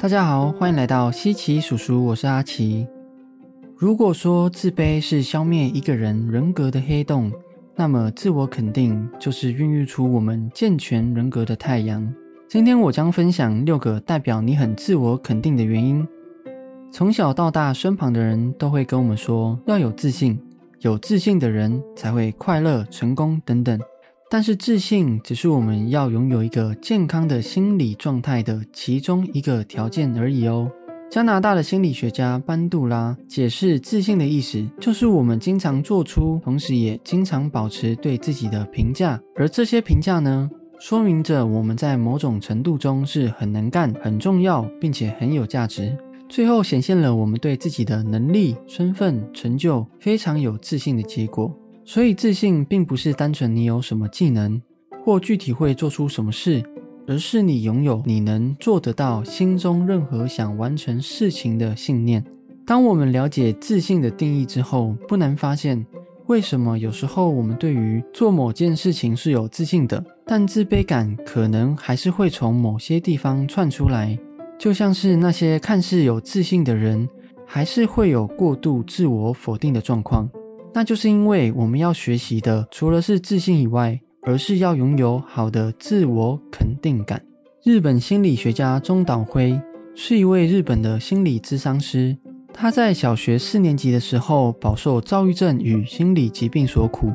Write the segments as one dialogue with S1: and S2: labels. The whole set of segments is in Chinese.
S1: 大家好，欢迎来到西奇叔叔，我是阿奇。如果说自卑是消灭一个人人格的黑洞，那么自我肯定就是孕育出我们健全人格的太阳。今天我将分享六个代表你很自我肯定的原因。从小到大，身旁的人都会跟我们说要有自信，有自信的人才会快乐、成功等等。但是自信只是我们要拥有一个健康的心理状态的其中一个条件而已哦。加拿大的心理学家班杜拉解释自信的意思，就是我们经常做出，同时也经常保持对自己的评价，而这些评价呢，说明着我们在某种程度中是很能干、很重要，并且很有价值。最后显现了我们对自己的能力、身份、成就非常有自信的结果。所以，自信并不是单纯你有什么技能或具体会做出什么事，而是你拥有你能做得到心中任何想完成事情的信念。当我们了解自信的定义之后，不难发现，为什么有时候我们对于做某件事情是有自信的，但自卑感可能还是会从某些地方窜出来。就像是那些看似有自信的人，还是会有过度自我否定的状况。那就是因为我们要学习的，除了是自信以外，而是要拥有好的自我肯定感。日本心理学家中岛辉是一位日本的心理咨商师，他在小学四年级的时候饱受躁郁症与心理疾病所苦。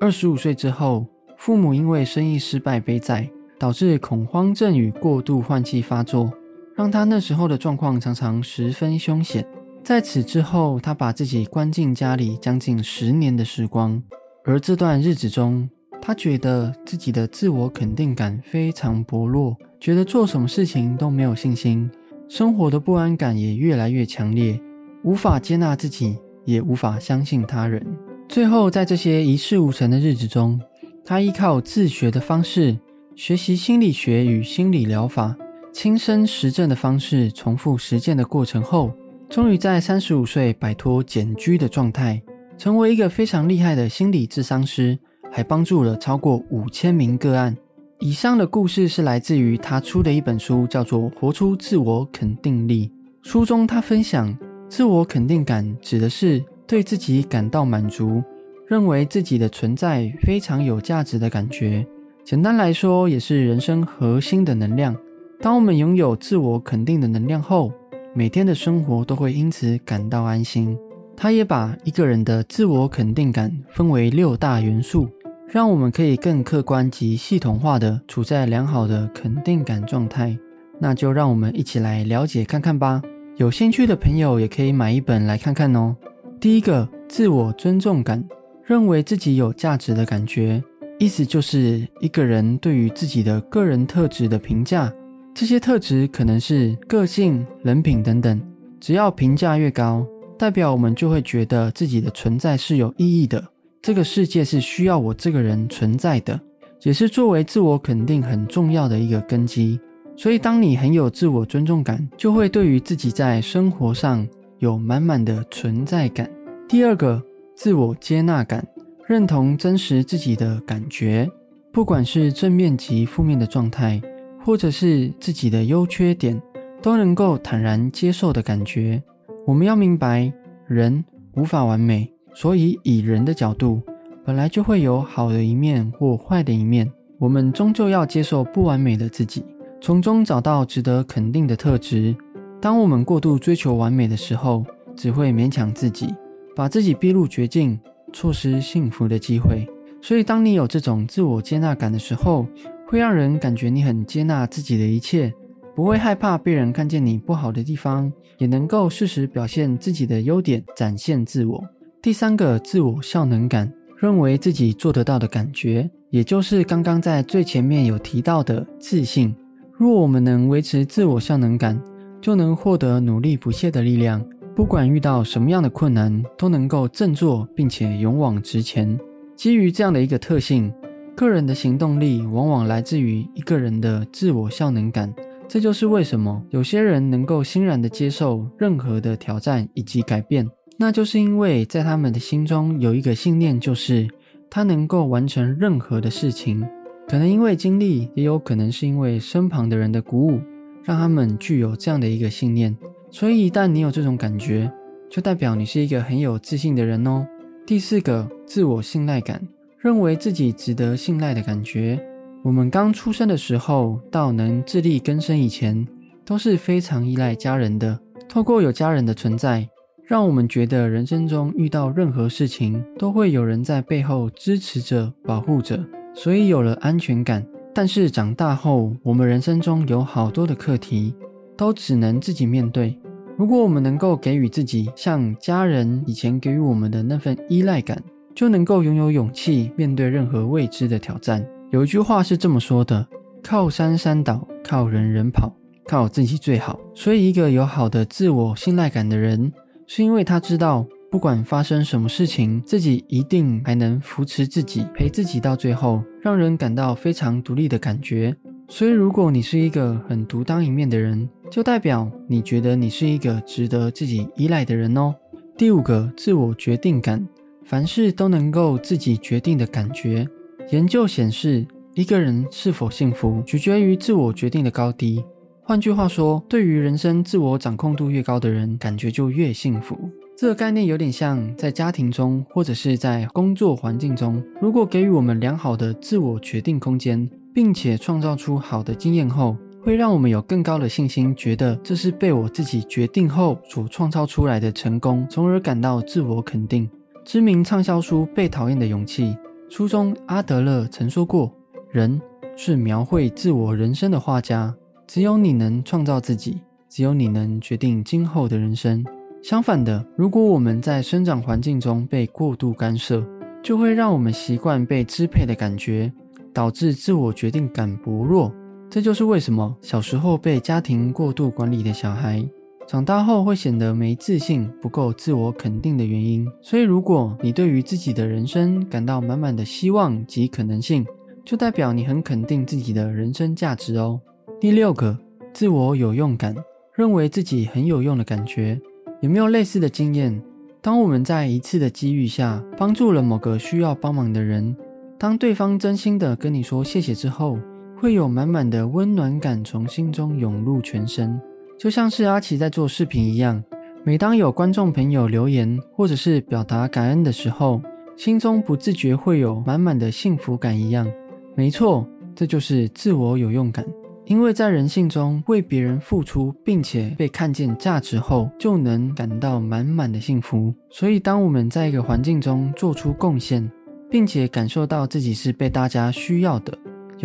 S1: 二十五岁之后，父母因为生意失败背债，导致恐慌症与过度换气发作，让他那时候的状况常常十分凶险。在此之后，他把自己关进家里将近十年的时光，而这段日子中，他觉得自己的自我肯定感非常薄弱，觉得做什么事情都没有信心，生活的不安感也越来越强烈，无法接纳自己，也无法相信他人。最后，在这些一事无成的日子中，他依靠自学的方式，学习心理学与心理疗法，亲身实证的方式，重复实践的过程后。终于在三十五岁摆脱简居的状态，成为一个非常厉害的心理智商师，还帮助了超过五千名个案。以上的故事是来自于他出的一本书，叫做《活出自我肯定力》。书中他分享，自我肯定感指的是对自己感到满足，认为自己的存在非常有价值的感觉。简单来说，也是人生核心的能量。当我们拥有自我肯定的能量后，每天的生活都会因此感到安心。他也把一个人的自我肯定感分为六大元素，让我们可以更客观及系统化的处在良好的肯定感状态。那就让我们一起来了解看看吧。有兴趣的朋友也可以买一本来看看哦。第一个，自我尊重感，认为自己有价值的感觉，意思就是一个人对于自己的个人特质的评价。这些特质可能是个性、人品等等，只要评价越高，代表我们就会觉得自己的存在是有意义的。这个世界是需要我这个人存在的，也是作为自我肯定很重要的一个根基。所以，当你很有自我尊重感，就会对于自己在生活上有满满的存在感。第二个，自我接纳感，认同真实自己的感觉，不管是正面及负面的状态。或者是自己的优缺点都能够坦然接受的感觉。我们要明白，人无法完美，所以以人的角度，本来就会有好的一面或坏的一面。我们终究要接受不完美的自己，从中找到值得肯定的特质。当我们过度追求完美的时候，只会勉强自己，把自己逼入绝境，错失幸福的机会。所以，当你有这种自我接纳感的时候，会让人感觉你很接纳自己的一切，不会害怕被人看见你不好的地方，也能够适时表现自己的优点，展现自我。第三个，自我效能感，认为自己做得到的感觉，也就是刚刚在最前面有提到的自信。若我们能维持自我效能感，就能获得努力不懈的力量，不管遇到什么样的困难，都能够振作并且勇往直前。基于这样的一个特性。个人的行动力往往来自于一个人的自我效能感，这就是为什么有些人能够欣然的接受任何的挑战以及改变，那就是因为在他们的心中有一个信念，就是他能够完成任何的事情。可能因为经历，也有可能是因为身旁的人的鼓舞，让他们具有这样的一个信念。所以，一旦你有这种感觉，就代表你是一个很有自信的人哦。第四个，自我信赖感，认为自己值得信赖的感觉。我们刚出生的时候到能自力更生以前，都是非常依赖家人的。透过有家人的存在，让我们觉得人生中遇到任何事情，都会有人在背后支持着、保护着，所以有了安全感。但是长大后，我们人生中有好多的课题，都只能自己面对。如果我们能够给予自己像家人以前给予我们的那份依赖感，就能够拥有勇气面对任何未知的挑战。有一句话是这么说的：“靠山山倒，靠人人跑，靠自己最好。”所以，一个有好的自我信赖感的人，是因为他知道，不管发生什么事情，自己一定还能扶持自己，陪自己到最后，让人感到非常独立的感觉。所以，如果你是一个很独当一面的人，就代表你觉得你是一个值得自己依赖的人哦。第五个，自我决定感，凡事都能够自己决定的感觉。研究显示，一个人是否幸福，取决于自我决定的高低。换句话说，对于人生自我掌控度越高的人，感觉就越幸福。这个概念有点像在家庭中，或者是在工作环境中，如果给予我们良好的自我决定空间，并且创造出好的经验后，会让我们有更高的信心，觉得这是被我自己决定后所创造出来的成功，从而感到自我肯定。知名畅销书《被讨厌的勇气》。书中，阿德勒曾说过：“人是描绘自我人生的画家，只有你能创造自己，只有你能决定今后的人生。”相反的，如果我们在生长环境中被过度干涉，就会让我们习惯被支配的感觉，导致自我决定感薄弱。这就是为什么小时候被家庭过度管理的小孩。长大后会显得没自信、不够自我肯定的原因。所以，如果你对于自己的人生感到满满的希望及可能性，就代表你很肯定自己的人生价值哦。第六个，自我有用感，认为自己很有用的感觉。有没有类似的经验？当我们在一次的机遇下帮助了某个需要帮忙的人，当对方真心的跟你说谢谢之后，会有满满的温暖感从心中涌入全身。就像是阿奇在做视频一样，每当有观众朋友留言或者是表达感恩的时候，心中不自觉会有满满的幸福感一样。没错，这就是自我有用感。因为在人性中，为别人付出并且被看见价值后，就能感到满满的幸福。所以，当我们在一个环境中做出贡献，并且感受到自己是被大家需要的。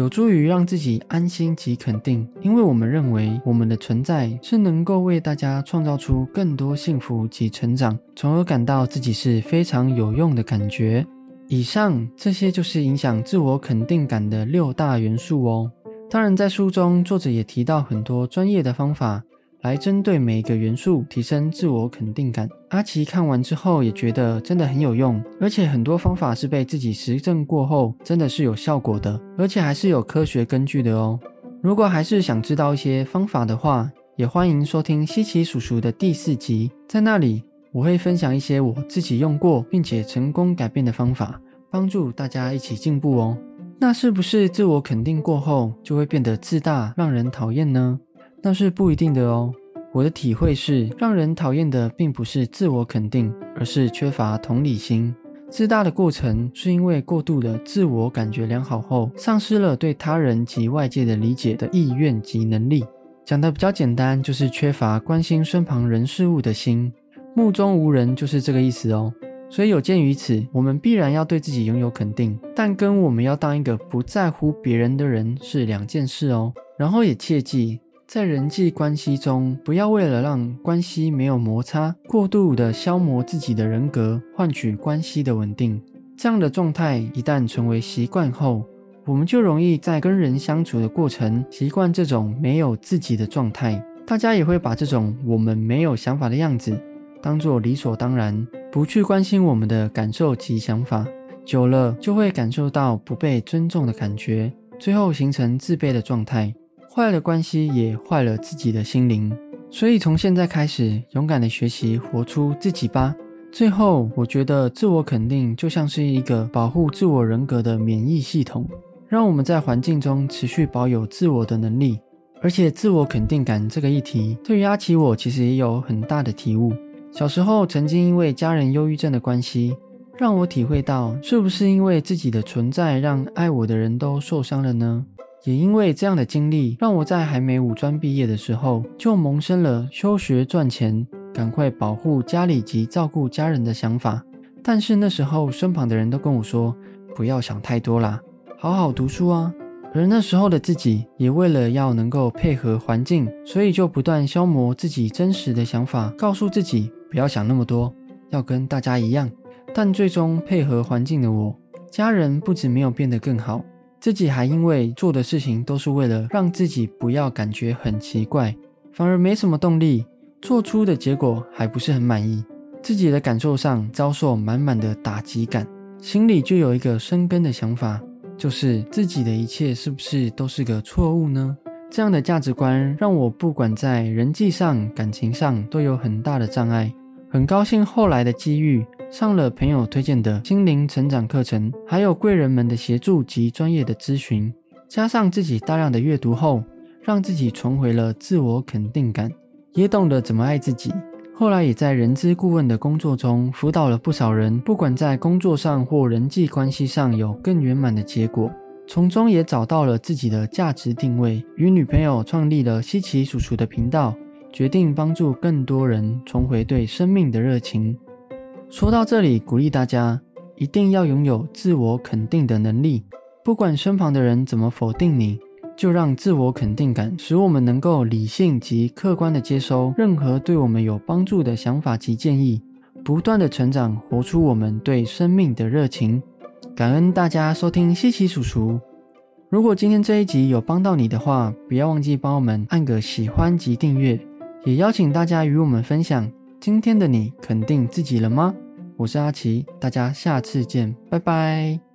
S1: 有助于让自己安心及肯定，因为我们认为我们的存在是能够为大家创造出更多幸福及成长，从而感到自己是非常有用的感觉。以上这些就是影响自我肯定感的六大元素哦。当然，在书中作者也提到很多专业的方法。来针对每一个元素提升自我肯定感。阿奇看完之后也觉得真的很有用，而且很多方法是被自己实证过后真的是有效果的，而且还是有科学根据的哦。如果还是想知道一些方法的话，也欢迎收听西奇叔叔的第四集，在那里我会分享一些我自己用过并且成功改变的方法，帮助大家一起进步哦。那是不是自我肯定过后就会变得自大，让人讨厌呢？那是不一定的哦。我的体会是，让人讨厌的并不是自我肯定，而是缺乏同理心。自大的过程是因为过度的自我感觉良好后，丧失了对他人及外界的理解的意愿及能力。讲的比较简单，就是缺乏关心身旁人事物的心。目中无人就是这个意思哦。所以有鉴于此，我们必然要对自己拥有肯定，但跟我们要当一个不在乎别人的人是两件事哦。然后也切记，在人际关系中，不要为了让关系没有摩擦，过度的消磨自己的人格，换取关系的稳定。这样的状态一旦成为习惯后，我们就容易在跟人相处的过程习惯这种没有自己的状态。大家也会把这种我们没有想法的样子当做理所当然，不去关心我们的感受及想法。久了就会感受到不被尊重的感觉，最后形成自卑的状态。坏了关系，也坏了自己的心灵。所以从现在开始，勇敢的学习，活出自己吧。最后，我觉得自我肯定就像是一个保护自我人格的免疫系统，让我们在环境中持续保有自我的能力。而且自我肯定感这个议题，对于阿奇我其实也有很大的体悟。小时候曾经因为家人忧郁症的关系，让我体会到是不是因为自己的存在让爱我的人都受伤了呢？也因为这样的经历，让我在还没五专毕业的时候，就萌生了休学赚钱，赶快保护家里及照顾家人的想法。但是那时候身旁的人都跟我说，不要想太多啦，好好读书啊。而那时候的自己，也为了要能够配合环境，所以就不断消磨自己真实的想法，告诉自己不要想那么多，要跟大家一样。但最终配合环境的我，家人不止没有变得更好，自己还因为做的事情都是为了让自己不要感觉很奇怪，反而没什么动力，做出的结果还不是很满意，自己的感受上遭受满满的打击感，心里就有一个生根的想法。就是自己的一切是不是都是个错误呢？这样的价值观让我不管在人际上、感情上都有很大的障碍。很高兴后来的机遇，上了朋友推荐的心灵成长课程，还有贵人们的协助及专业的咨询，加上自己大量的阅读后，让自己重回了自我肯定感，也懂得怎么爱自己。后来也在人资顾问的工作中辅导了不少人，不管在工作上或人际关系上有更圆满的结果，从中也找到了自己的价值定位。与女朋友创立了西奇叔叔的频道，决定帮助更多人重回对生命的热情。说到这里，鼓励大家一定要拥有自我肯定的能力，不管身旁的人怎么否定你。就让自我肯定感使我们能够理性及客观的接收任何对我们有帮助的想法及建议，不断的成长，活出我们对生命的热情。感恩大家收听西奇叔叔。如果今天这一集有帮到你的话，不要忘记帮我们按个喜欢及订阅，也邀请大家与我们分享。今天的你肯定自己了吗？我是阿奇，大家下次见，拜拜。